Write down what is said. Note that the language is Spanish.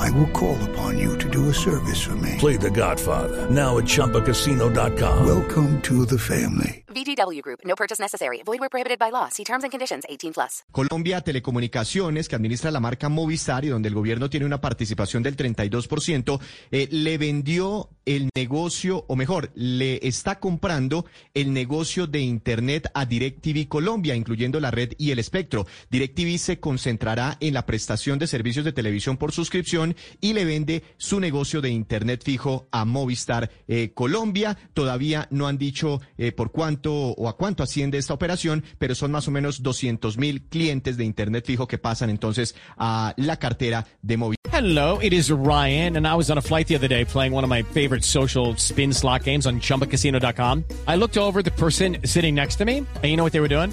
I will call upon you to do a service for me. Play The Godfather now at ChumbaCasino.com. Welcome to the family. VGW Group. No purchase necessary. Void where prohibited by law. See terms and conditions. 18 plus. Colombia Telecomunicaciones, que administra la marca Movistar y donde el gobierno tiene una participación del 32%, eh, le vendió el negocio, o mejor, le está comprando el negocio de Internet a DirecTV Colombia, incluyendo la red y el espectro. DirecTV se concentrará en la prestación de servicios de televisión por suscripción y le vende su negocio de Internet fijo a Movistar eh, Colombia. Todavía no han dicho eh, por cuánto o a cuánto asciende esta operación, pero son más o menos 200 mil clientes de Internet fijo que pasan entonces a la cartera de Movistar. Hello, it is Ryan, and I was on a flight the other day playing one of my favorite social spin slot games on chumbacasino.com. I looked over the person sitting next to me, and you know what they were doing?